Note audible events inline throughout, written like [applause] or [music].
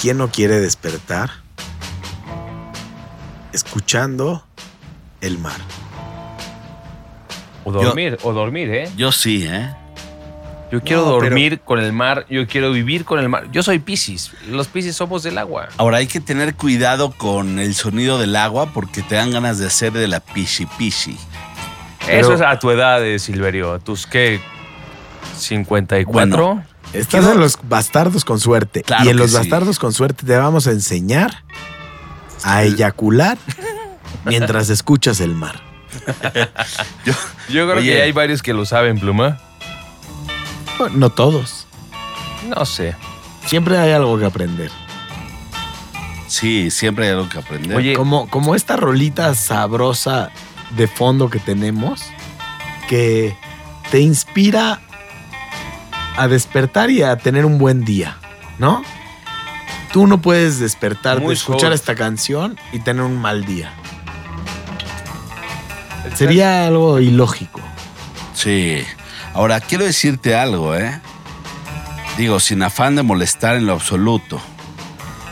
¿Quién no quiere despertar? Escuchando el mar. O dormir, o dormir, ¿eh? Yo sí, ¿eh? Yo quiero No, pero- dormir con el mar, yo quiero vivir con el mar. Yo soy Piscis. Los Piscis somos del agua. Ahora hay que tener cuidado con el sonido del agua porque te dan ganas de hacer de la pishi pishi. Eso es a tu edad, eh, Silverio. ¿A tus qué? ¿54? Bueno. Estás Quiero- en los bastardos con suerte. Claro y en los sí. bastardos con suerte te vamos a enseñar a eyacular [laughs] mientras escuchas el mar. [laughs] Yo, Yo creo Oye. que hay varios que lo saben, Pluma. No todos. No sé. Siempre hay algo que aprender. sí, siempre hay algo que aprender. Oye, Como, como esta rolita sabrosa de fondo que tenemos, que te inspira a despertar y a tener un buen día, ¿no? Tú no puedes despertar de escuchar esta canción y tener un mal día. Sería algo ilógico. Sí. Ahora, quiero decirte algo, ¿eh? Digo, sin afán de molestar en lo absoluto.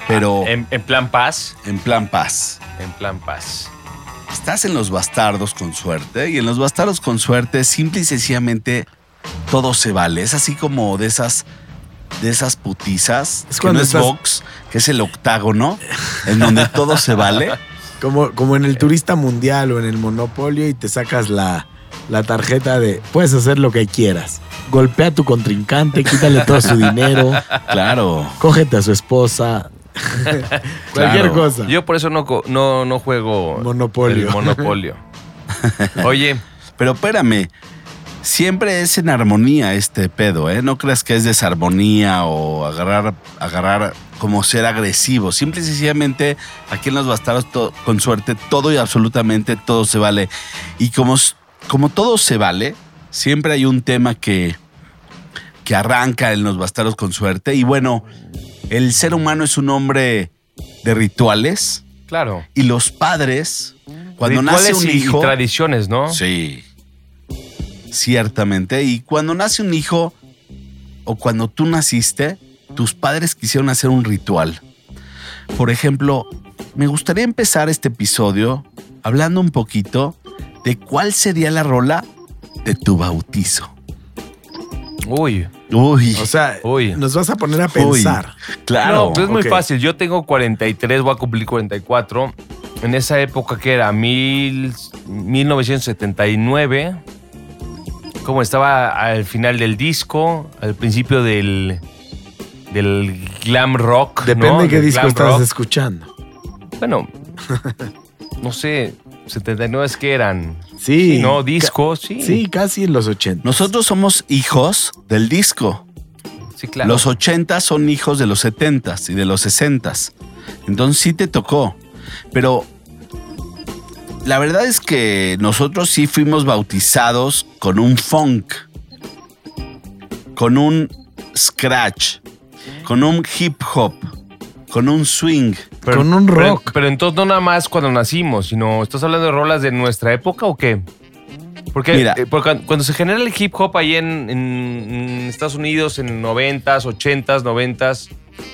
Pero en, en plan paz. en plan paz. En plan paz. Estás en los bastardos con suerte y en los bastardos con suerte simple y sencillamente todo se vale. Es así como de esas de esas putizas Es que cuando no es box, que es el octágono en donde todo se vale. [laughs] Como, como en el turista mundial o en el monopolio y te sacas la, la tarjeta de puedes hacer lo que quieras. Golpea a tu contrincante, quítale todo su dinero, [laughs] Claro. cógete a su esposa. [laughs] Cualquier Claro. cosa. Yo por eso no, no, no juego Monopolio. el monopolio. Oye, Pero espérame, siempre es en armonía este pedo, ¿eh? No creas que es desarmonía o agarrar, agarrar como ser agresivo. Simple y sencillamente, aquí en los bastardos, con suerte, todo y absolutamente todo se vale. Y como, como todo se vale, siempre hay un tema que, que arranca en los bastardos con suerte. Y bueno, el ser humano es un hombre de rituales. claro. Y los padres, cuando nace Rituales un y- y hijo... tradiciones, ¿no? Sí. Ciertamente. Y cuando nace un hijo, o cuando tú naciste, tus padres quisieron hacer un ritual. Por ejemplo, me gustaría empezar este episodio hablando un poquito de cuál sería la rola de tu bautizo. Uy. Uy, O sea, Uy. nos vas a poner a Uy. pensar. claro. No, pues es muy fácil. Yo tengo 43, voy a cumplir 44. En esa época que era mil, 1979, como estaba al final del disco, al principio del, del glam rock. Depende ¿no? de qué Del disco estás rock. escuchando. Bueno, [laughs] no sé, 79 es que eran. Sí. no, ca- disco, sí. Sí, casi en los 80. Nosotros somos hijos del disco. Sí, claro. Los 80 son hijos de los 70 y de los 60 Entonces sí te tocó. Pero la verdad es que nosotros sí fuimos bautizados con un funk, con un scratch, con un hip hop, con un swing. Pero- con un rock. Pero, entonces no nada más cuando nacimos, sino ¿estás hablando de rolas de nuestra época o qué? Porque, Mira. eh, porque cuando- se genera el hip hop ahí en, en- en Estados Unidos en 90s, 80s, 90s,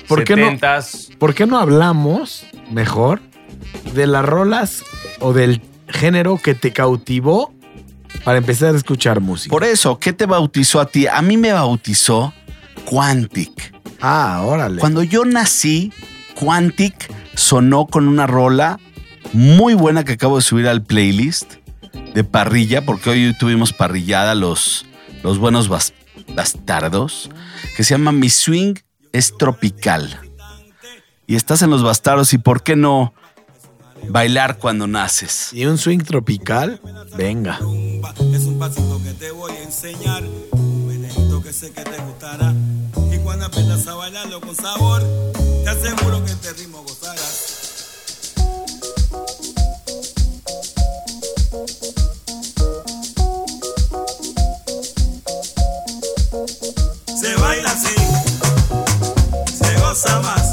¿Por qué no? 70s, ¿Por qué no hablamos mejor de las rolas o del género que te cautivó para empezar a escuchar música? Por eso, ¿qué te bautizó a ti? A mí me bautizó Quantic. ah, órale. Cuando yo nací, Quantic sonó con una rola muy buena que acabo de subir al playlist de parrilla, porque hoy tuvimos parrillada los, los buenos bas- bastardos, que se llama Mi Swing es Tropical. Y estás en los bastardos y ¿por qué no Bailar cuando naces. Y un swing tropical, venga. Es un pasito que te voy a enseñar, un que sé que te gustará. Y cuando aprendas a bailarlo con sabor, te aseguro que este ritmo gozarás. Se baila así, se goza más.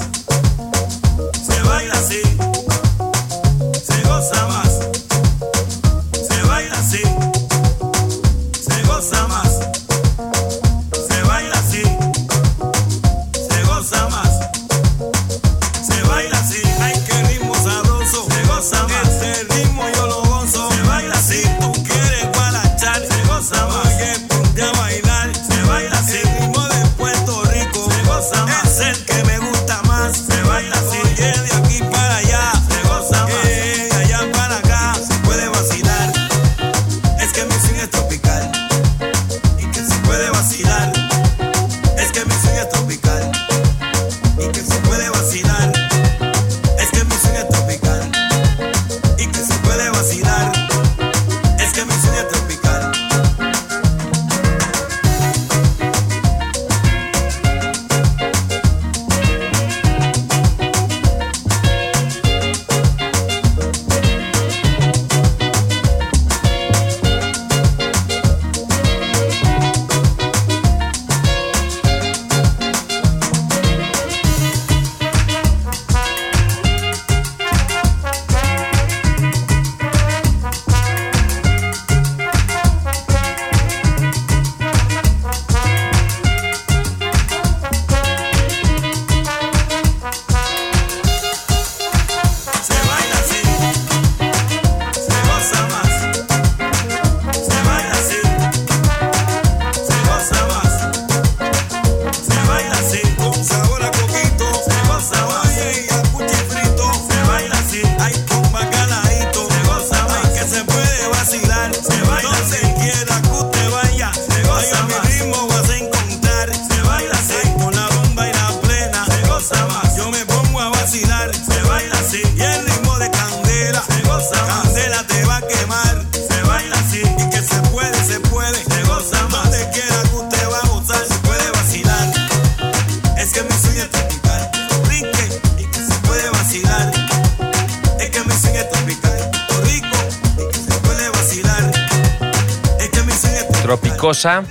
Belicosa,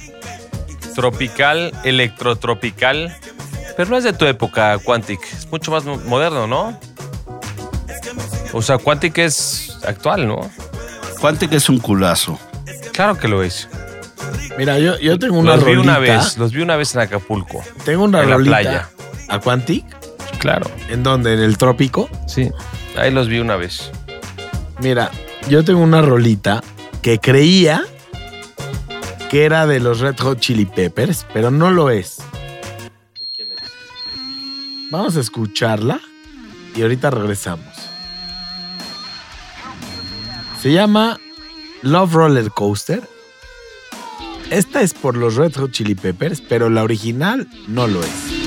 tropical, electrotropical. Pero no es de tu época, Quantic. Es mucho más mo- moderno, ¿no? O sea, Quantic es actual, ¿no? Quantic es un culazo. Claro que lo es. Mira, yo, yo tengo una los vi rolita. una vez, los vi una vez en Acapulco. Tengo una en la rolita. playa. ¿A Quantic? Claro. ¿En dónde? ¿En el trópico? Sí. Ahí los vi una vez. Mira, yo tengo una rolita que creía que era de los Red Hot Chili Peppers, pero no lo es. Vamos a escucharla y ahorita regresamos. Se llama Love Roller Coaster. Esta es por los Red Hot Chili Peppers, pero la original no lo es.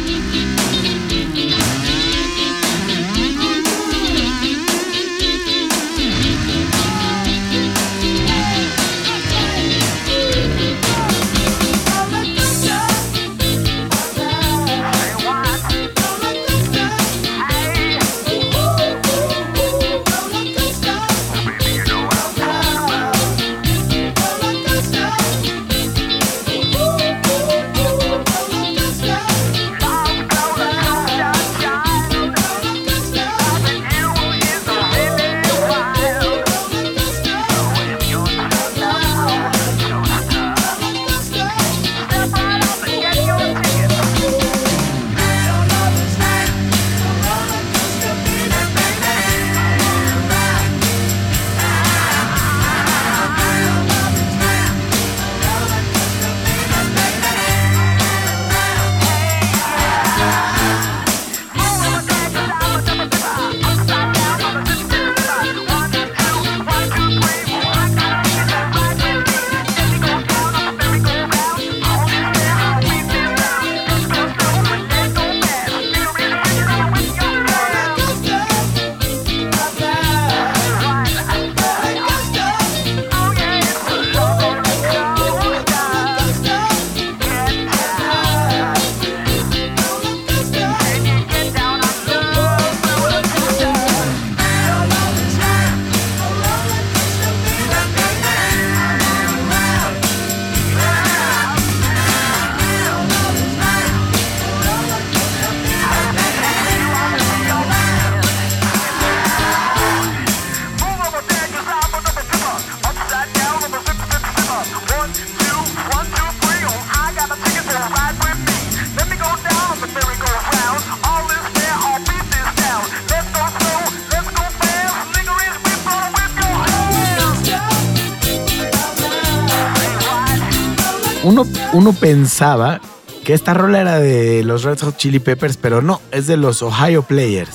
Uno, pensaba que esta rola era de los Red Hot Chili Peppers, pero no, es de los Ohio Players.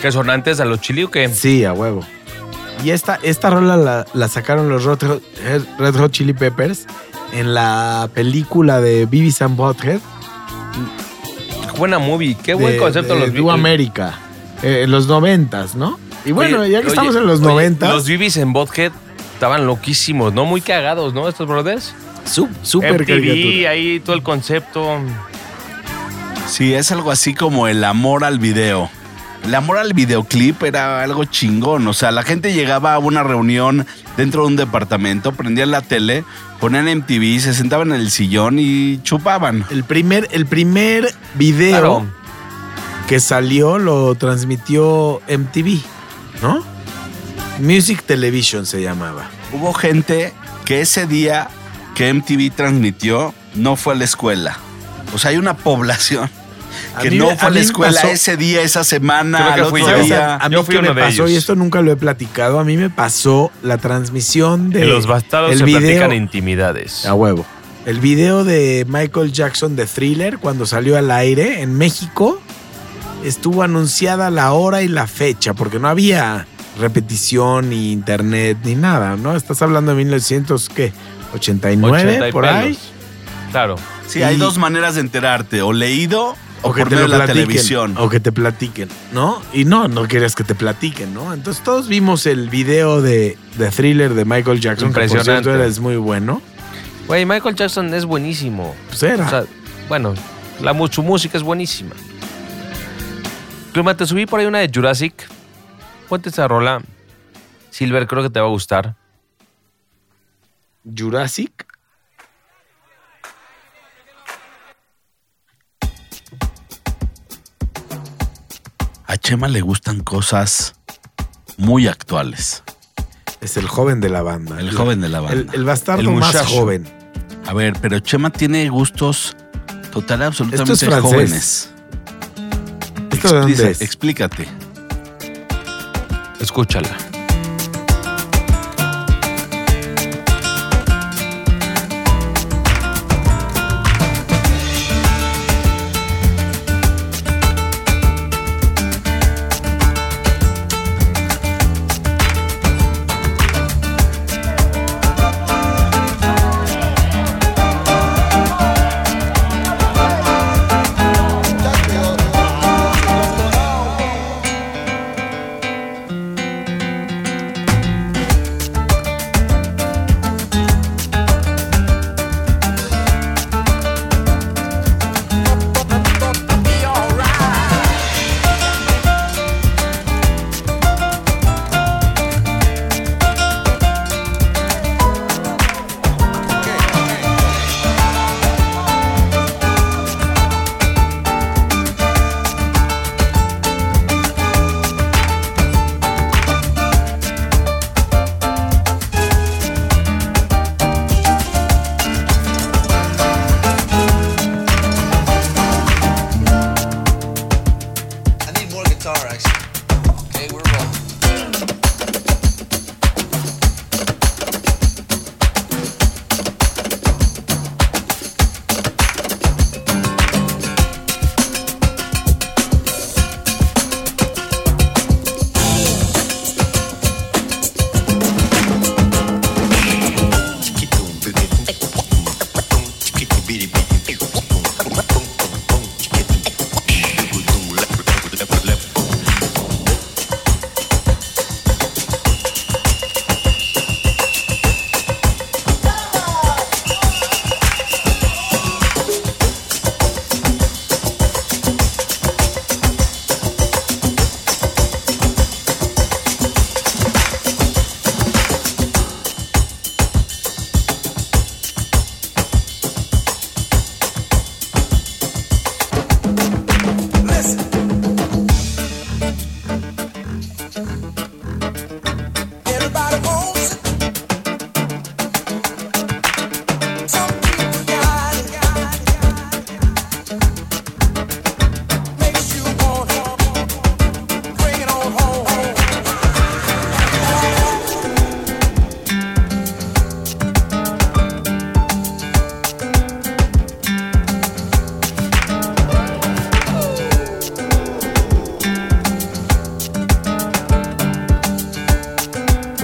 ¿Qué son antes a los chili o qué? Sí, a huevo. Y esta, esta rola la, la sacaron los Red Hot, Red Hot Chili Peppers en la película de Beavis and Butthead. Buena movie. Qué buen de- concepto de los vi. Do America. eh, en los noventas, ¿no? Y bueno, Oye, ya que oye, estamos en los noventas, Los Bibis en Bothead estaban loquísimos, ¿no? Muy cagados, ¿no? Estos brothers. Súper MTV, caricatura. ahí todo el concepto. Sí, es algo así como el amor al video. El amor al videoclip era algo chingón. O sea, la gente llegaba a una reunión dentro de un departamento, prendían la tele, ponían MTV, se sentaban en el sillón y chupaban. El primer, el primer video Claro. que salió lo transmitió MTV, ¿no? Music Television se llamaba. Hubo gente que ese día que MTV transmitió no fue a la escuela. O sea, hay una población [laughs] que mí no fue a la escuela pasó- ese día, esa semana, Creo que al fui otro yo. día. A mí Yo fui que me uno de pasó, ellos. y esto nunca lo he platicado, a mí me pasó la transmisión de los bastardos el se video, platican intimidades. A huevo. El video de Michael Jackson de Thriller cuando salió al aire en México estuvo anunciada la hora y la fecha porque no había repetición ni internet ni nada, ¿no? Estás hablando de 1900 ¿qué? 89 80 y por pelos. ahí. Claro. Sí, hay dos maneras de enterarte, o leído o, que por te medio lo la televisión. O que te platiquen, ¿no? Y no, no querías que te platiquen, ¿no? Entonces todos vimos el video de, de Thriller de Michael Jackson, que por Impresionante. cierto era- es muy bueno. Güey, Michael Jackson es buenísimo. Pues era. O sea, bueno, la, su música es buenísima. Clima, te subí por ahí una de Jurassic. Ponte esa rola. Silver, creo que te va a gustar. Jurassic. A Chema le gustan cosas muy actuales. Es el joven de la banda. El, joven de la banda. El, bastardo más joven. A ver, pero Chema tiene gustos total absolutamente jóvenes. Explícate. Explícate. Escúchala.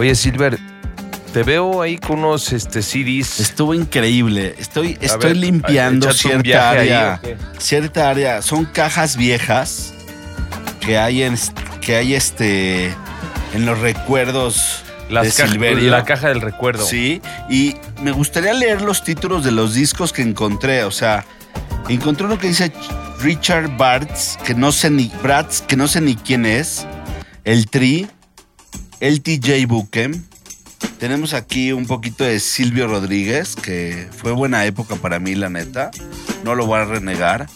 Oye, Silver, te veo ahí con unos este, CDs. Estuvo increíble. Estoy, estoy ver, limpiando cierta ahí, área. cierta área. Son cajas viejas que hay en que hay este en los recuerdos de Las caja- Silverio. la caja del recuerdo. Sí, y me gustaría leer los títulos de los discos que encontré. O sea, encontré uno que dice Richard Bartz, que no sé ni Bratz, que no sé ni quién es. El Tri, el TJ Buchem. Tenemos aquí un poquito de Silvio Rodríguez, que fue buena época para mí, la neta. No lo voy a renegar.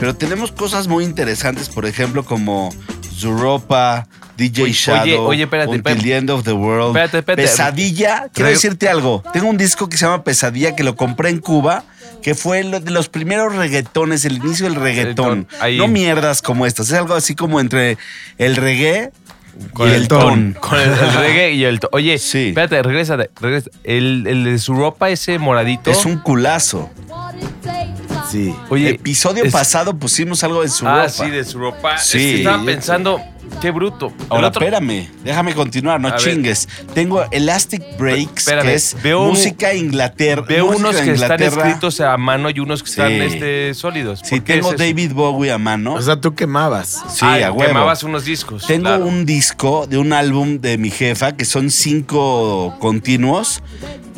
Pero tenemos cosas muy interesantes, por ejemplo, como Zuropa, DJ Oye, Shadow, oye, espérate, Until espérate. the End of the World, Espérate, espérate. Pesadilla. Quiero decirte algo. Tengo un disco que se llama Pesadilla que lo compré en Cuba, que fue lo de los primeros reggaetones, el inicio del reggaetón. Ahí. No mierdas como estas. Es algo así como entre el reggae Con y el ton. [laughs] Con el, el reggae y el ton. Oye, Sí. espérate, regresa, regresa. El, el de su ropa, ese moradito. Es un culazo. Sí. Oye, Episodio es- pasado pusimos algo de su Ah, ropa. sí, de su ropa. Sí. Es que estaba pensando, qué bruto. Ahora, otro- espérame, déjame continuar, no A ver. chingues. Tengo Elastic Breaks, Espérame, que es veo- música Inglaterra. Veo música unos que están escritos a mano y unos que están Sí. este, sólidos. Sí, ¿Por qué tengo es? David Bowie a mano. O sea, tú quemabas. sí, Ah, a huevo. Quemabas unos discos. Tengo claro. un disco de un álbum de mi jefa que son cinco continuos.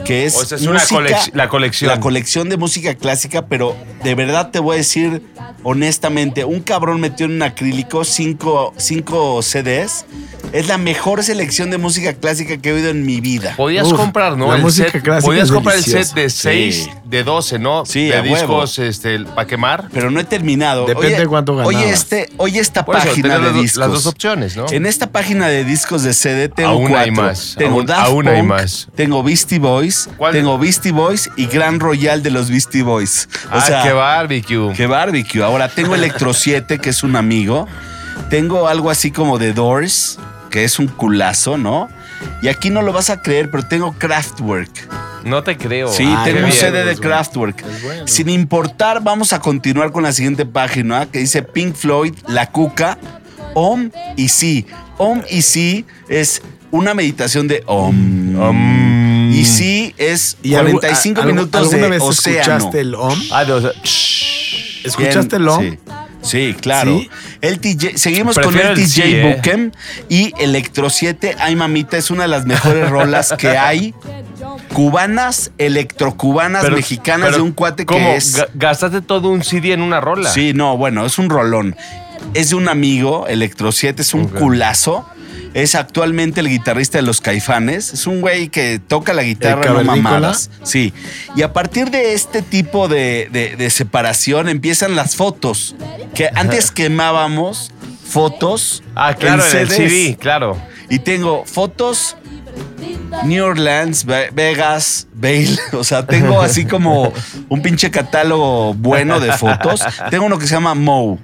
Que es, O sea, es una colec- la colección. La colección de música clásica, pero de verdad te voy a decir honestamente, un cabrón metió en un acrílico cinco, cinco comprando CDs. Es la mejor selección de música clásica que he oído en mi vida. Podías Uf, comprar, ¿no? la el música set, clásica podías es comprar el deliciosa. set de 6, Sí. de 12, ¿no? Sí, de discos este, para quemar. Pero no he terminado. Depende de cuánto Oye, ganabas. este, oye esta Por eso, página tenías de las, discos. las dos opciones, ¿no? En esta página de discos de CD tengo Aún cuatro. hay más, Tengo aún- Daft aún hay Punk, más. tengo Beastie Boys, ¿Cuál? tengo Beastie Boys y Gran Royal de los Beastie Boys. O ah, sea, qué barbecue. qué barbecue. Ahora tengo Electro 7, que es un amigo. Tengo algo así como The Doors, que es un culazo, ¿no? Y aquí no lo vas a creer, pero tengo Kraftwerk. No te creo. Sí, Ah, tengo un bien, CD de. Kraftwerk. Bueno. Sin importar, vamos a continuar con la siguiente página que dice Pink Floyd, La Cuca, Om y Sí. Om y Sí es una meditación de Om. Um, Y Sí es ¿Y algu- 45 a- minutos ¿Alguna de vez océano. escuchaste el OM? Ah, de- o sea, ¿Escuchaste Bien, el OM? Sí. Sí, claro. ¿Sí? El TJ, seguimos Prefiero con el el TJ sí, ¿eh? Y Electro 7. Ay, mamita, es una de las mejores rolas que hay. Cubanas, electrocubanas, pero- mexicanas pero de un cuate ¿cómo? que es. Ga- Gastaste todo un CD en una rola. Sí, no, bueno, es un rolón. Es de un amigo, Electro 7, es un culazo. Es actualmente el guitarrista de los Caifanes. Es un güey que toca la guitarra, no mamadas. Sí. Y a partir de este tipo de, de- de separación empiezan las fotos. Que antes quemábamos fotos. Ah, claro, en el. CD, claro. Y tengo fotos New Orleans, Ve- Vegas, Bale. [laughs] O sea, tengo así como un pinche catálogo bueno de fotos. Tengo uno que se llama Moe.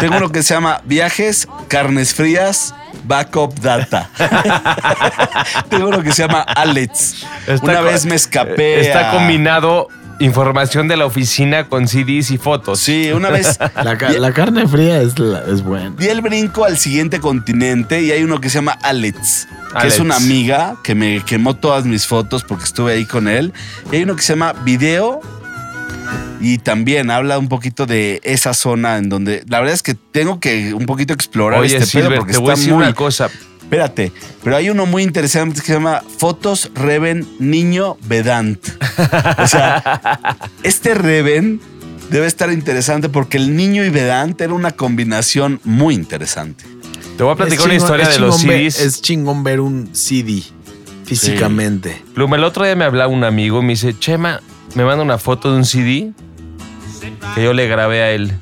Tengo uno que se llama Viajes, Carnes Frías, Backup Data. [laughs] tengo uno que se llama Alex. Una vez me escapé. Está a- combinado información de la oficina con CDs y fotos. Sí, una vez [laughs] La, ca- la carne fría es, la- es buena. Di el brinco al siguiente continente y hay uno que se llama Alex, que Alex. es una amiga que me quemó todas mis fotos porque estuve ahí con él. Y hay uno que se llama Video y también habla un poquito de esa zona en donde la verdad es que tengo que un poquito explorar Oye, este pedo Silver, porque te voy a está decir muy una cosa. Espérate, pero hay uno muy interesante que se llama Fotos Reven Niño Vedant. O sea, [laughs] este Reven debe estar interesante porque el niño y Vedant era una combinación muy interesante. Te voy a platicar una historia de los ver- CDs. es chingón ver un CD físicamente. Pluma, el otro día me hablaba un amigo y me dice, Chema, me manda una foto de un CD que yo le grabé a él.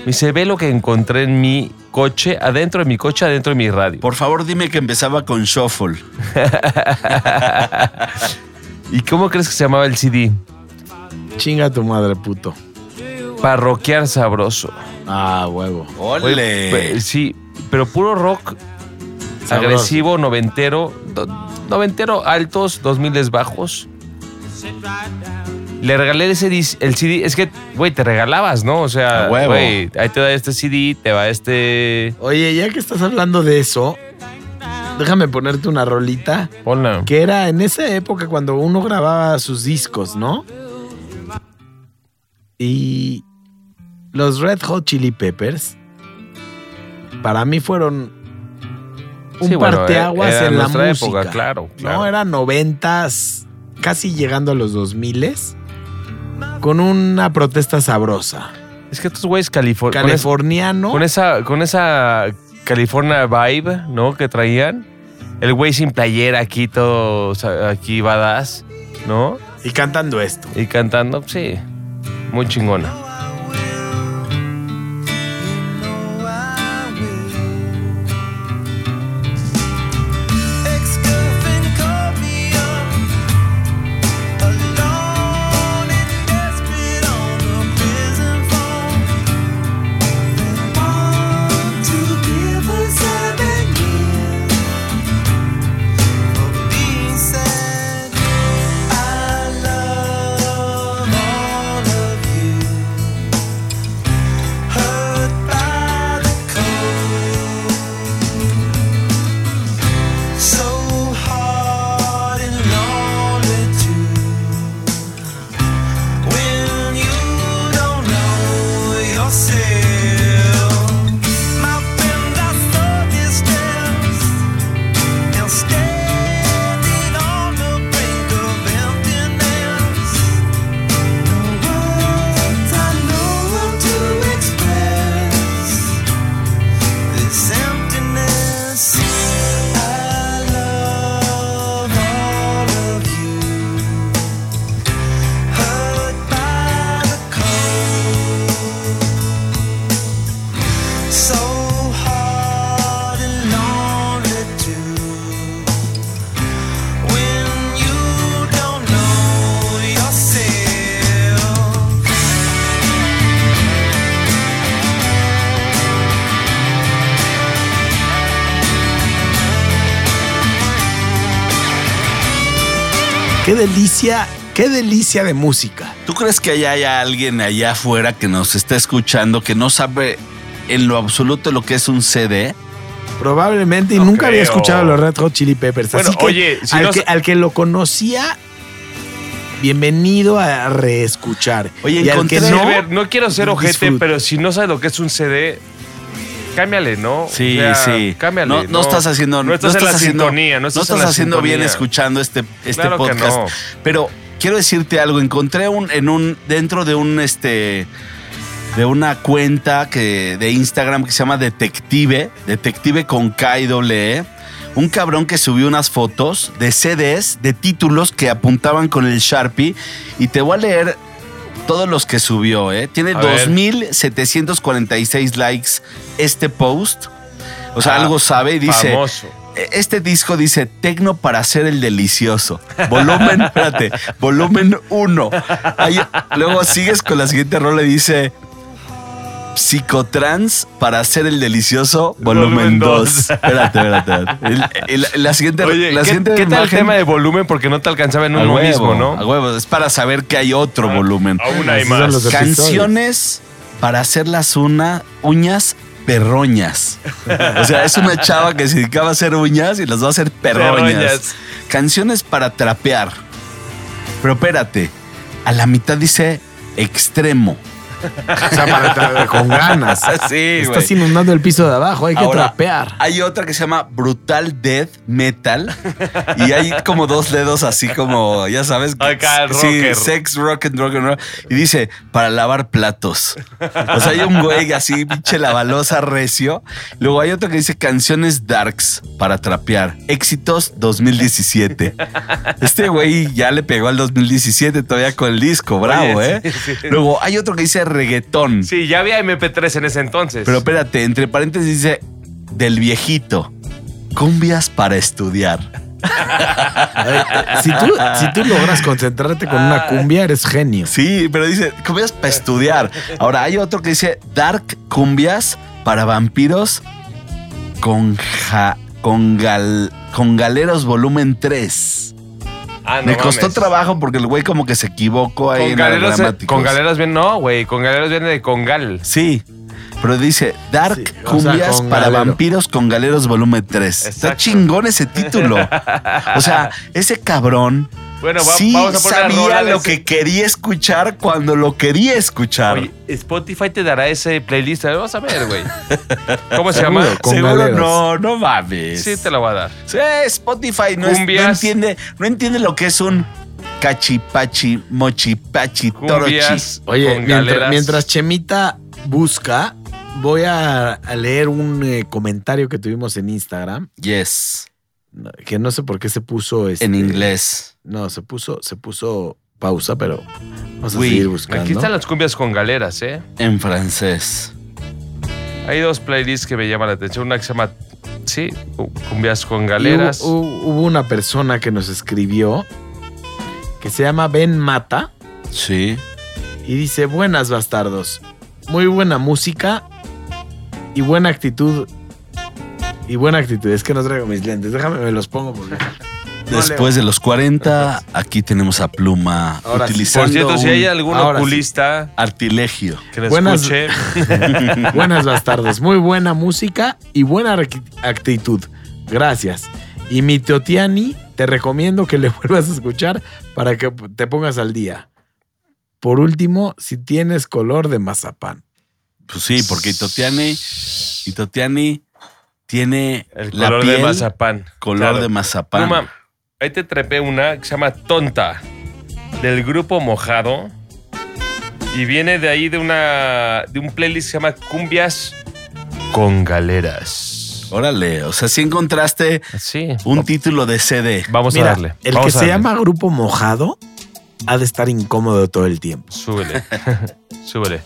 Me dice, ve lo que encontré en mi coche, adentro de mi coche, adentro de mi radio. Por favor, dime que empezaba con Shuffle. [laughs] ¿Y cómo crees que se llamaba el CD? Chinga tu madre, puto. Parroquiar sabroso. Ah, huevo. Oye, pe- sí, pero puro rock Sabroso. agresivo, noventero, do- noventero altos, dos miles bajos. Le regalé ese el CD, es que, güey, te regalabas, ¿no? O sea, güey, ahí te da este CD, te va este... Oye, ya que estás hablando de eso, déjame ponerte una rolita Ponla. que era en esa época cuando uno grababa sus discos, ¿no? Y los Red Hot Chili Peppers para mí fueron un Sí, bueno, parteaguas era en la música. época, claro, claro. No, eran noventas, casi llegando a los dos miles, con una protesta sabrosa. Es que estos güeyes califor- Californiano. con esa, con esa California vibe, ¿no? Que traían. El güey sin playera aquí, todo aquí badass, ¿no? Y cantando esto. Y cantando, sí, muy chingona. Delicia, qué delicia de música. ¿Tú crees que allá haya alguien allá afuera que nos está escuchando que no sabe en lo absoluto lo que es un CD? Probablemente, y No nunca había escuchado los Red Hot Chili Peppers. Bueno, así que, oye, si al, no que al que lo conocía, bienvenido a reescuchar. Oye, y al encontré- que Sí, no, a ver, no quiero ser ojete, pero si no sabes lo que es un CD, cámbiale, ¿no? Sí, O sea, sí. Cámbiale. no, no estás haciendo, No estás en la haciendo, sintonía, no estás, en la haciendo bien escuchando este, este Claro podcast. Pero quiero decirte algo. Encontré un, en un, dentro de un este. De una cuenta que, de Instagram que se llama Detective, Detective con K y doble E, un cabrón que subió unas fotos de CDs, de títulos que apuntaban con el Sharpie, y te voy a leer todos los que subió, ¿eh? Tiene A ver. 2.746 likes este post. O sea, Ah, algo sabe y dice... Famoso. Este disco dice Tecno para hacer el delicioso. Volumen, [laughs] espérate, volumen 1. Luego sigues con la siguiente rola y dice Psicotrans para hacer el delicioso, volumen Volumen 2. dos. Espérate, espérate. espérate. El- el- la siguiente, Oye, la ¿qué, siguiente qué tal el tema de volumen? Porque no te alcanzaba en uno huevo, mismo, ¿no? a huevo, es para saber que hay otro Ah, volumen. Aún hay más. los Canciones para hacer las una, uñas perroñas. O sea, es una chava que se dedicaba a hacer uñas y las va a hacer perroñas. Perroñas. Canciones para trapear. Pero espérate, a la mitad dice extremo. O sea, para con ganas. [laughs] Sí, Estás inundando el piso de abajo, hay que Ahora, trapear. Hay otra que se llama Brutal Death Metal. y hay como dos dedos así como, ya sabes. Acá, sí, rocker. sex, rock and rock and roll. Y dice, para lavar platos. O sea, hay un güey así, pinche lavalosa recio. Luego hay otro que dice canciones darks para trapear. Éxitos 2017. Este güey ya le pegó al 2017 todavía con el disco, bravo, Oye, ¿eh? sí, sí. Luego hay otro que dice reggaetón. Sí, ya había MP3 en ese entonces. Pero espérate, entre paréntesis dice del viejito. Cumbias para estudiar. [laughs] Si tú, si tú logras concentrarte con una cumbia, eres genio. Sí, pero dice cumbias para estudiar. Ahora hay otro que dice dark cumbias para vampiros con ja- con gal- con galeros volumen 3. Ah, no Me costó mames. trabajo porque el güey como que se equivocó ahí Con en la galeros, gramática. con galeros viene, no, güey, con galeros viene de congal. Sí. Pero dice Dark Sí, o sea, Cumbias para galero. vampiros con galeros volumen 3. Está chingón ese título. [laughs] O sea, ese cabrón Bueno, va- sí vamos a poner la sabía lo ese- que quería escuchar cuando lo quería escuchar. Oye, Spotify te dará ese playlist. Vamos a ver, güey. [laughs] ¿Cómo se llama? Seguro, galeros. no, no mames. Sí, te la voy a dar. Sí, Spotify no, es- no entiende, no entiende lo que es un cachipachi, mochipachi, torochi. Oye, mientras, Chemita busca, voy a, a leer un eh, comentario que tuvimos en Instagram, Yes, que no sé por qué se puso este, en inglés. No, se puso, se puso pausa, pero vamos a Oui. seguir buscando. Aquí están las cumbias con galeras, ¿eh? En francés. Hay dos playlists que me llaman la atención. Una que se llama, sí, cumbias con galeras. Hubo, hubo- hubo una persona que nos escribió que se llama Ben Mata Sí. y dice, buenas bastardos, muy buena música y buena actitud. Y buena actitud, es que no traigo mis lentes, déjame me los pongo porque... Después de los 40, aquí tenemos a Pluma Ahora sí. utilizando Por cierto, si hay algún ahora sí. oculista artilegio. que nos Buenas- escuche. [laughs] Buenas bastardos, muy buena música y buena actitud. Gracias. Y mi Teotiani, te recomiendo que le [laughs] vuelvas a escuchar para que te pongas al día. Por último, si tienes color de mazapán. Pues sí, porque Itotiani, Itotiani tiene el la color piel de mazapán. color Claro. de mazapán. Pluma, ahí te trepé una que se llama Tonta, del grupo Mojado. Y viene de ahí de una de un playlist que se llama Cumbias con Galeras. Órale, o sea, si encontraste Sí. un título de CD. Vamos Mira, a darle. el Vamos que se darle. llama Grupo Mojado ha de estar incómodo todo el tiempo. Súbele. [laughs] Súbele.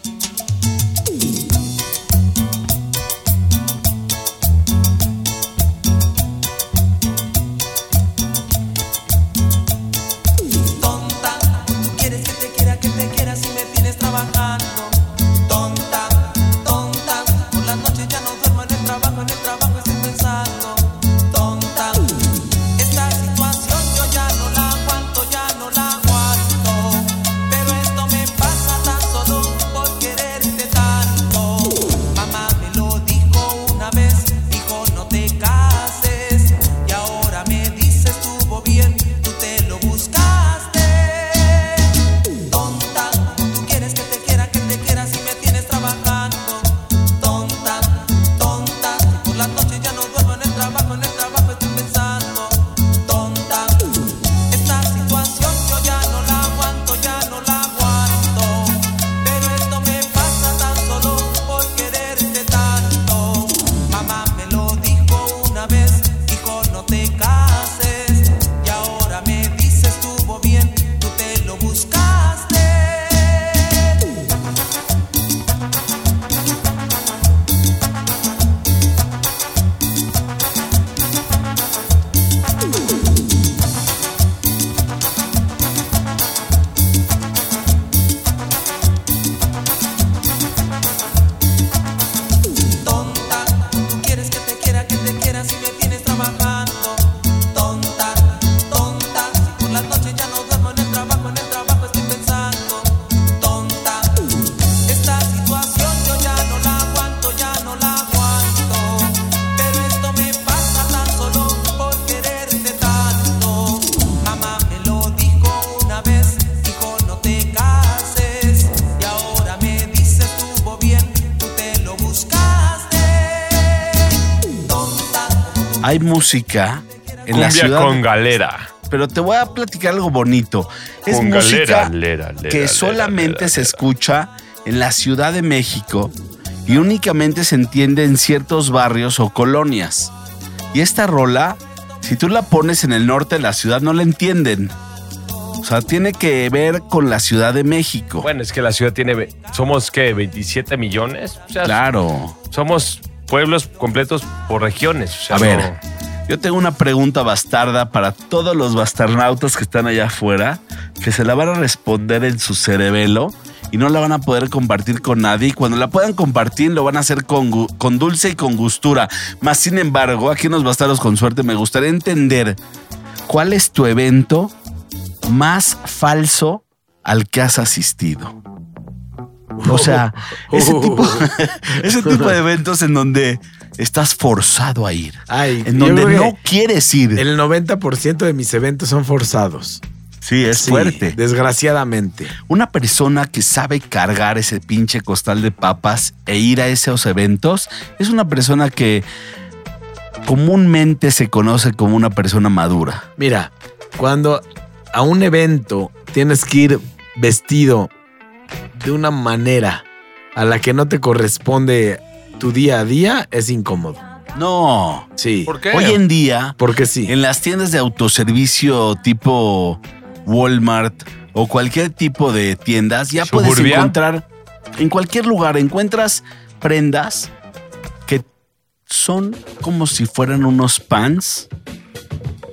Hay música en Cumbia la ciudad. con galera. Pero te voy a platicar algo bonito. Es Con música galera, lera, lera, que lera, solamente se escucha en la Ciudad de México y únicamente se entiende en ciertos barrios o colonias. Y esta rola, si tú la pones en el norte de la ciudad, no la entienden. O sea, tiene que ver con la Ciudad de México. Bueno, es que la ciudad tiene. Somos, ¿qué? ¿27 millones? O sea, claro. somos pueblos completos por regiones. o sea, A ver, yo tengo una pregunta bastarda para todos los bastarnautas que están allá afuera, que se la van a responder en su cerebelo y no la van a poder compartir con nadie. Y cuando la puedan compartir, lo van a hacer con, con dulce y con gustura. Más sin embargo, aquí en los bastardos con suerte, me gustaría entender cuál es tu evento más falso al que has asistido. O [laughs] sea, ese tipo, [laughs] ese tipo de eventos en donde estás forzado a ir. Ay, En donde no quieres ir. El 90% de mis eventos son forzados. sí, es Sí, fuerte. Desgraciadamente. Una persona que sabe cargar ese pinche costal de papas e ir a esos eventos es una persona que comúnmente se conoce como una persona madura. Mira, cuando a un evento tienes que ir vestido de una manera a la que no te corresponde tu día a día, es incómodo. No. Sí. ¿Por qué? Hoy en día, Porque sí. en las tiendas de autoservicio tipo Walmart o cualquier tipo de tiendas, ya puedes encontrar en cualquier lugar, encuentras prendas que son como si fueran unos pants,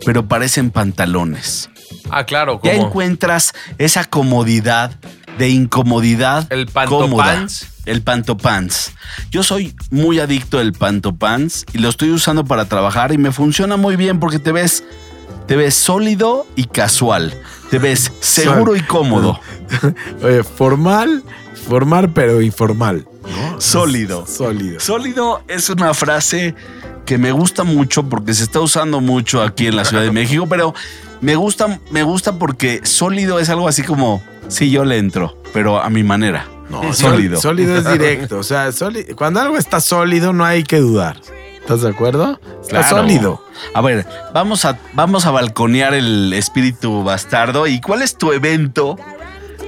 pero parecen pantalones. Ah, claro, Ya como encuentras esa comodidad de incomodidad El cómoda. pantopants. El pantopants. Yo soy muy adicto al pantopants y lo estoy usando para trabajar y me funciona muy bien porque te ves, te ves sólido y casual. Te ves seguro y cómodo. [laughs] Oye, formal, formal pero informal. ¿no? Sólido. Sólido. Sólido es una frase que me gusta mucho porque se está usando mucho aquí en la Ciudad de México, pero me gusta, me gusta porque sólido es algo así como, sí, yo le entro, pero a mi manera. No, sólido. sólido. Sólido es directo. O sea, sóli- cuando algo está sólido no hay que dudar. ¿Estás de acuerdo? Está Claro. sólido. A ver, vamos a, vamos a balconear el espíritu bastardo. ¿Y cuál es tu evento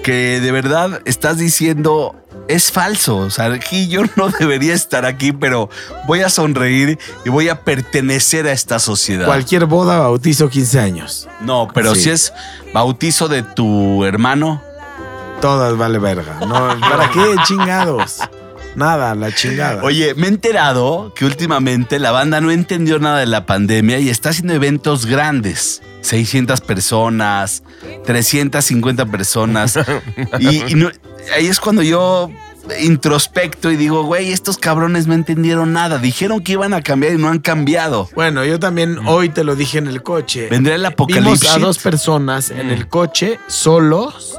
que de verdad estás diciendo es falso? O sea, aquí yo no [laughs] debería estar aquí, pero voy a sonreír y voy a pertenecer a esta sociedad. Cualquier boda, bautizo, 15 años. No, pero Sí. si es bautizo de tu hermano, Todas vale verga. No, ¿Para qué chingados? Nada, la chingada. Oye, me he enterado que últimamente la banda no entendió nada de la pandemia y está haciendo eventos grandes. 600 personas, 350 personas. [laughs] y y no- ahí es cuando yo introspecto y digo, güey, estos cabrones no entendieron nada. Dijeron que iban a cambiar y no han cambiado. Bueno, yo también hoy te lo dije en el coche. Vendrá el Vimos apocalipsis. a dos personas en el coche solos,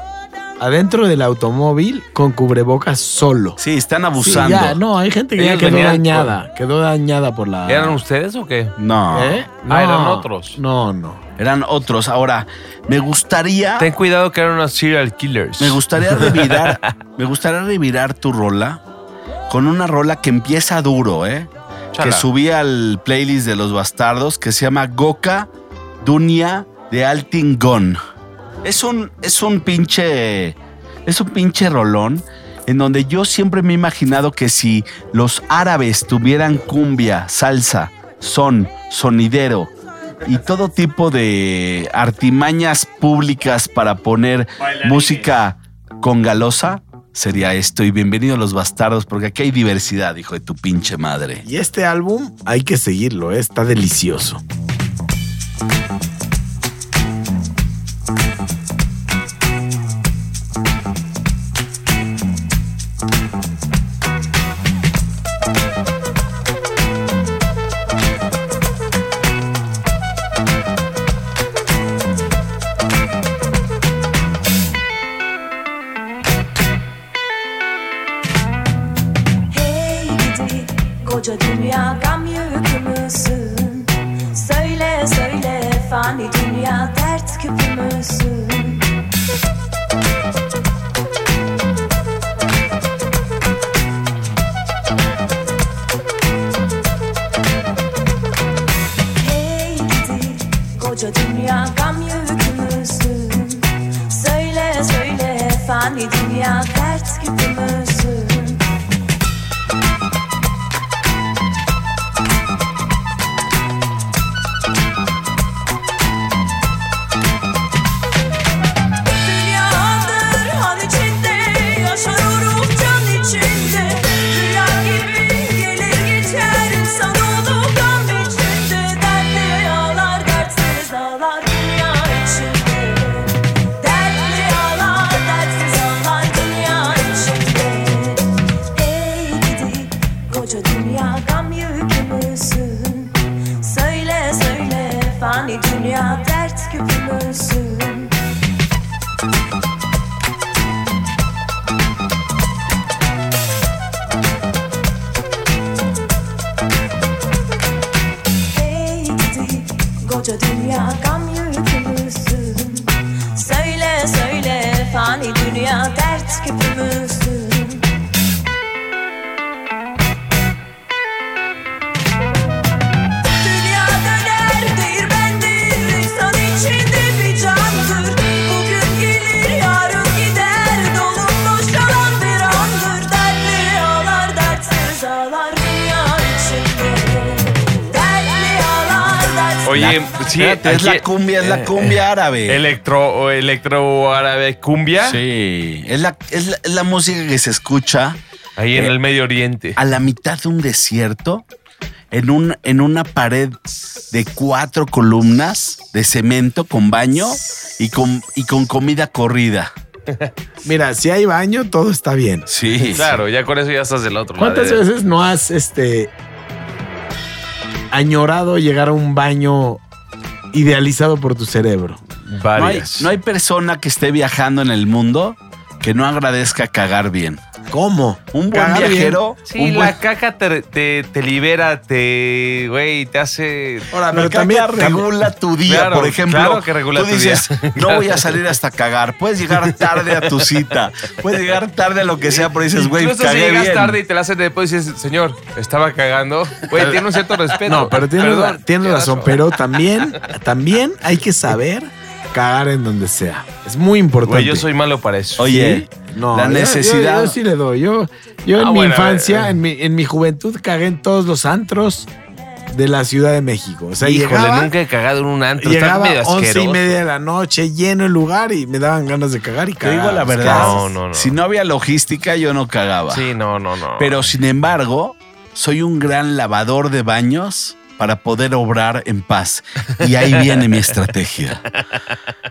adentro del automóvil, con cubrebocas solo. Sí, están Sí, abusando. ya, no, hay gente que ya quedó venían dañada. Quedó dañada por la. ¿Eran ustedes o qué? No, ¿Eh? Ah, eran otros. No, no. eran otros. Ahora, me gustaría... Ten cuidado que eran unos serial killers. Me gustaría [laughs] revirar, me gustaría revirar tu rola con una rola que empieza duro, ¿eh? Échala. subí al playlist de los bastardos que se llama Goka Dunia de Altingon. Es un, es un pinche. Es un pinche rolón en donde yo siempre me he imaginado que si los árabes tuvieran cumbia, salsa, son, sonidero y todo tipo de artimañas públicas para poner música con galosa, sería esto. Y bienvenido a los bastardos, porque aquí hay diversidad, hijo de tu pinche madre. Y este álbum hay que seguirlo, ¿eh? está delicioso. Cumbia, es la cumbia árabe. Electro o electro árabe cumbia. Sí, es la, es la, es la música que se escucha Ahí en Eh, el Medio Oriente. a la mitad de un desierto, en, un, en una pared de cuatro columnas de cemento con baño y con, y con comida corrida. [laughs] Mira, si hay baño, todo está bien. Sí. Claro, ya con eso ya estás del otro lado. ¿Cuántas veces no has este añorado llegar a un baño idealizado por tu cerebro? No hay, no hay persona que esté viajando en el mundo que no agradezca cagar bien. ¿Cómo? Un buen Cagar bien. viajero. Sí, un la buen- caca te, te, te libera, te, güey, te hace... Ahora, La pero caca también regula tu día, Claro, por ejemplo. claro que regula tú tu dices, día. no voy a salir hasta cagar. Puedes llegar tarde a tu cita. Puedes llegar tarde a lo que sea, pero dices, güey, Incluso si cagué llegas bien. tarde y te la hacen después y dices, señor, estaba cagando. Güey, tiene un cierto respeto. No, pero Perdón, qué razón. Pero también, también hay que saber cagar en donde sea. Es muy importante. Güey, yo soy malo para eso. Oye, No, la yo- necesidad. Yo, yo sí le doy. Yo, yo en Ah, mi bueno, ver, infancia, eh. en, mi, en mi juventud, cagué en todos los antros de la Ciudad de México. O sea, Híjole, llegaba, nunca he cagado en un antro. Llegaba medio once y media de la noche, lleno el lugar y me daban ganas de cagar y Te cagar. digo la verdad. No, no, no. Si no había logística, yo no cagaba. Sí, no, no, no. Pero sin embargo, soy un gran lavador de baños para poder obrar en paz. Y ahí viene mi estrategia.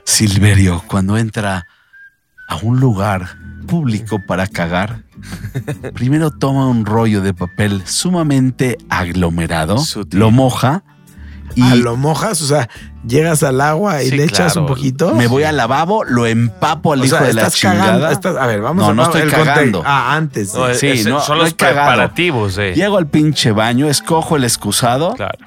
Silverio, cuando entra a un lugar público para cagar, primero toma un rollo de papel sumamente aglomerado, Sutil. lo moja Y Ah, ¿Lo mojas? O sea, llegas al agua y Sí, le echas claro. un poquito. me voy al lavabo, lo empapo al O hijo sea, de la estás cagando. chingada. estás- a ver, vamos No, a no estoy el cagando. Ah, antes. No, Sí, es- no, son no los preparativos, eh. Llego al pinche baño, escojo el excusado, Claro.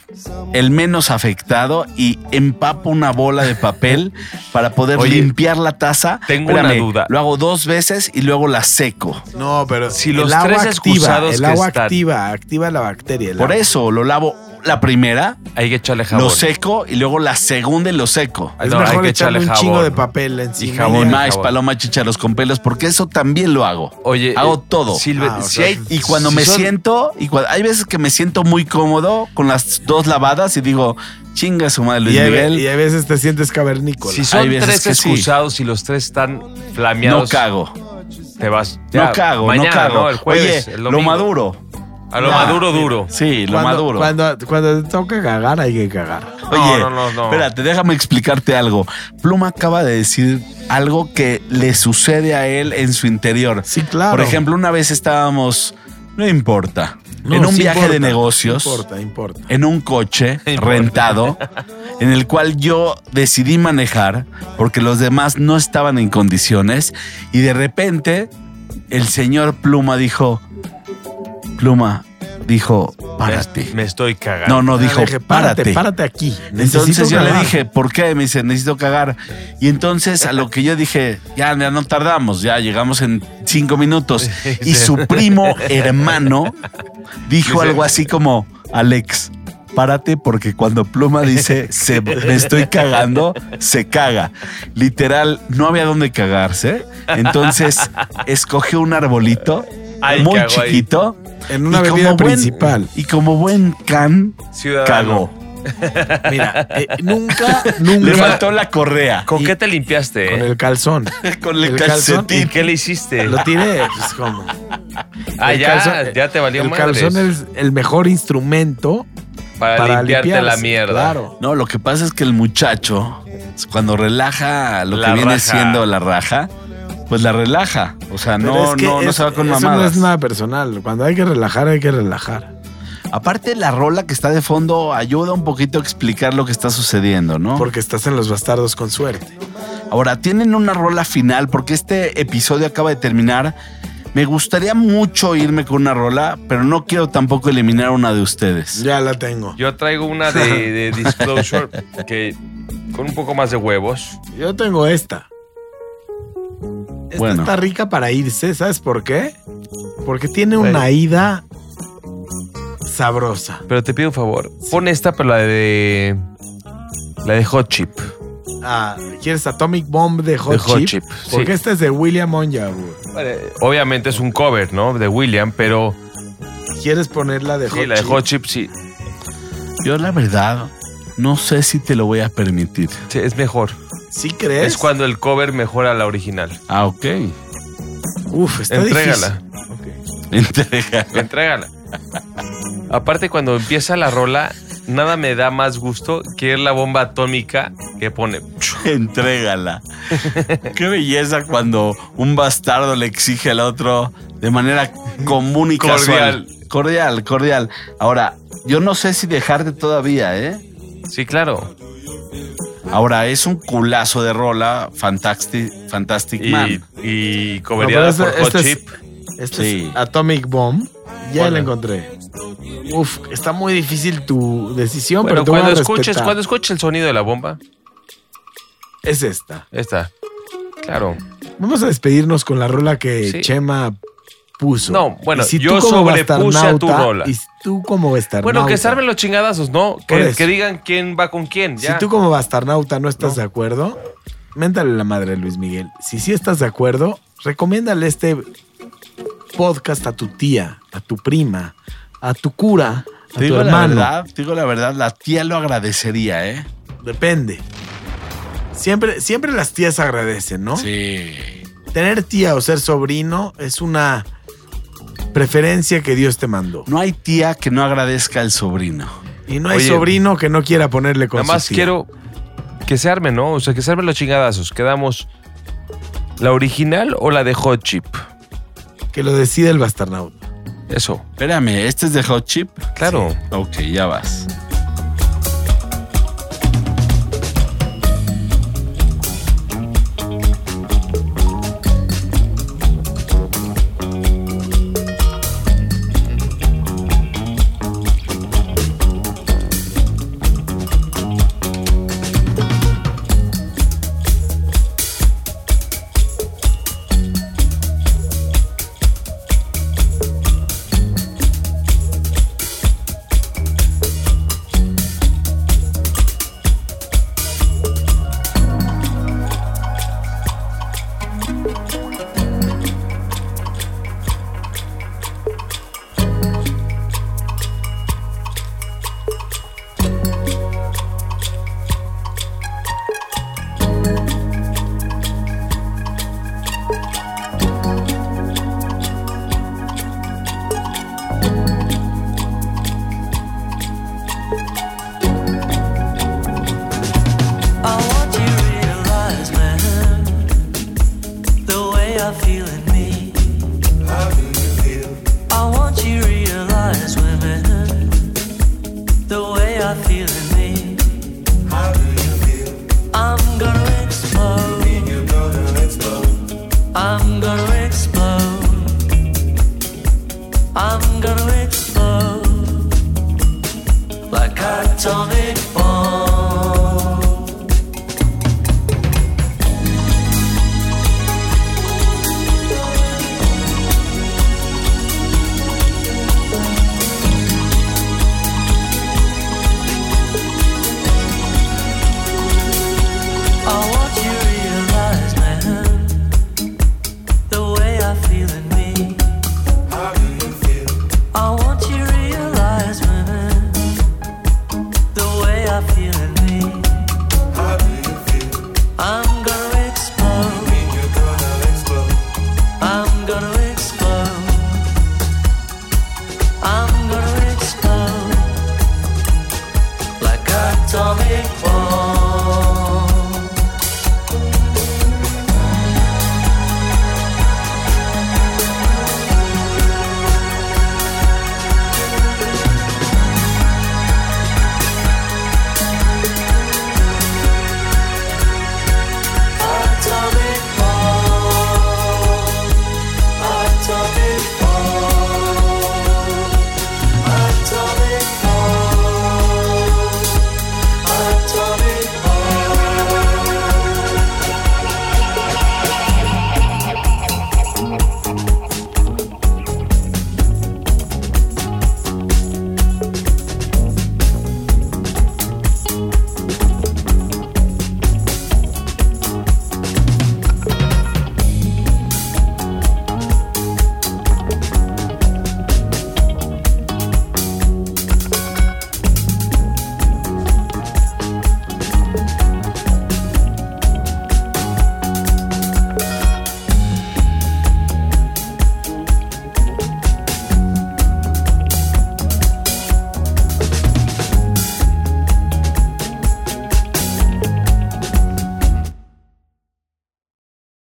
el menos afectado y empapo una bola de papel [laughs] para poder Oye, limpiar la taza. tengo una duda. Lo hago dos veces y luego la seco. No, pero Si los el agua tres activa, excusados el que agua están- activa, activa la bacteria. el Por agua. eso lo lavo la primera, Hay que echarle jabón. lo seco y luego la segunda y lo seco. Es No, hay que echarle un chingo de papel encima. Y jabón. Y más jabón. paloma chicharos con pelos, porque eso también lo hago. Oye, hago eh, todo. Silve- Ah, si hay- Y cuando si me son- siento, y cua- hay veces que me siento muy cómodo con las dos lavadas y digo, chinga su madre Luis Y hay, Miguel. y hay veces te sientes cavernícola. Si Hay son veces tres sí. excusados y los tres están no flameados, cago, te vas. no cago, mañana, no cago. ¿no? El jueves, Oye, el lo domingo. maduro. A lo Ya. maduro duro. Sí, lo cuando, maduro. Cuando, cuando te toca cagar, hay que cagar. No, Oye, no, no, no. espérate, déjame explicarte algo. Pluma acaba de decir algo que le sucede a él en su interior. Sí, claro. Por ejemplo, una vez estábamos, no importa, No, en un sí viaje importa, de negocios, Importa, importa. en un coche [laughs] Importa. rentado, en el cual yo decidí manejar porque los demás no estaban en condiciones y de repente el señor Pluma dijo, Pluma dijo, párate. Me, estoy cagando. No, no, Le dijo, dije, párate. párate, párate aquí. Entonces yo le dije, ¿por qué? Me dice, necesito cagar. Y entonces a lo que yo dije, ya, ya no tardamos, ya llegamos en cinco minutos. [laughs] Y su primo hermano dijo algo así como, Alex, párate porque cuando Pluma dice, se, me estoy cagando, se caga. Literal, no había dónde cagarse. Entonces escogió un arbolito muy ahí. En una avenida buen- principal. Y como buen can, Ciudadano. cagó. Mira, eh, nunca, [laughs] Le nunca. faltó la correa. ¿Con Y- qué te limpiaste? Con eh? el calzón. [laughs] Con el, El calzón calcetín. ¿Y qué le hiciste? Lo tiré, pues [laughs] como. Ah, El ya, calzón- ya te valió El madres. calzón es el mejor instrumento para, para limpiarte la mierda. Claro. No, lo que pasa es que el muchacho, cuando relaja lo La que viene raja. siendo la raja, pues la relaja. O sea, Pero no, es que no, no es- se va con eso no es nada personal. Cuando hay que relajar, hay que relajar. Aparte, la rola que está de fondo ayuda un poquito a explicar lo que está sucediendo, ¿no? Porque estás en los bastardos con suerte. Ahora, tienen una rola final porque este episodio acaba de terminar. Me gustaría mucho irme con una rola, pero no quiero tampoco eliminar una de ustedes. Ya la tengo. Yo traigo una de, de [laughs] Disclosure que con un poco más de huevos. Yo tengo esta. Esta Bueno. está rica para irse, ¿sabes por qué? Porque tiene Bueno. una ida sabrosa. Pero te pido un favor. Pon esta, pero la de. La de Hot Chip. Ah, ¿Quieres Atomic Bomb de Hot, De Hot Chip? Chip, Porque sí. esta es de William Onyawood. Obviamente es un cover, ¿no? De William, pero. ¿Quieres ponerla de Sí, Hot la de Chip? Hot Chip sí, Yo, la verdad, no sé si te lo voy a permitir. sí, es mejor. ¿Sí crees? Es cuando el cover mejora la original. Ah, ok. Uf, está Entrégala. difícil. Entrega. Entrégala. Aparte, cuando empieza la rola, nada me da más gusto que ir la bomba atómica que pone. Entrégala. [laughs] Qué belleza cuando un bastardo le exige al otro de manera común y Cordial. casual. Cordial, cordial. Ahora, yo no sé si dejarte todavía, ¿eh? Sí, claro. Ahora, es un culazo de rola, Fantastic, Fantastic Y, Man. y No, cobereada pero por este- Hot este es- Chip. Este Sí. es Atomic Bomb. Ya Ponla. la encontré. Uf, está muy difícil tu decisión, Bueno, pero cuando escuches, respetar. cuando escuches el sonido de la bomba, Es esta. esta. Claro. Vamos a despedirnos con la rola que Sí. Chema No, bueno, Y yo tú como sobrepuse a tu bastarnauta- rola. Y tú como bastarnauta. Bueno, que se armen los chingadazos, ¿no? Que, que digan quién va con quién. Ya. Si tú como bastarnauta no estás No. de acuerdo, méntale la madre a Luis Miguel. Si sí estás de acuerdo, recomiéndale este podcast a tu tía, a tu prima, a tu cura, a Te tu digo la hermano. verdad, te digo la verdad, la tía lo agradecería, ¿eh? Depende. Siempre, siempre las tías agradecen, ¿no? Sí. Tener tía o ser sobrino es una preferencia que Dios te mandó. No hay tía que no agradezca al sobrino. Y no hay Oye, sobrino que no quiera ponerle con Nada más su tía. quiero que se armen, ¿no? O sea, que se armen los chingadazos. Quedamos la original o la de Hot Chip. que lo decida el bastarnauta. Eso. Espérame, ¿este es de Hot Chip? Claro. Ok, ya vas.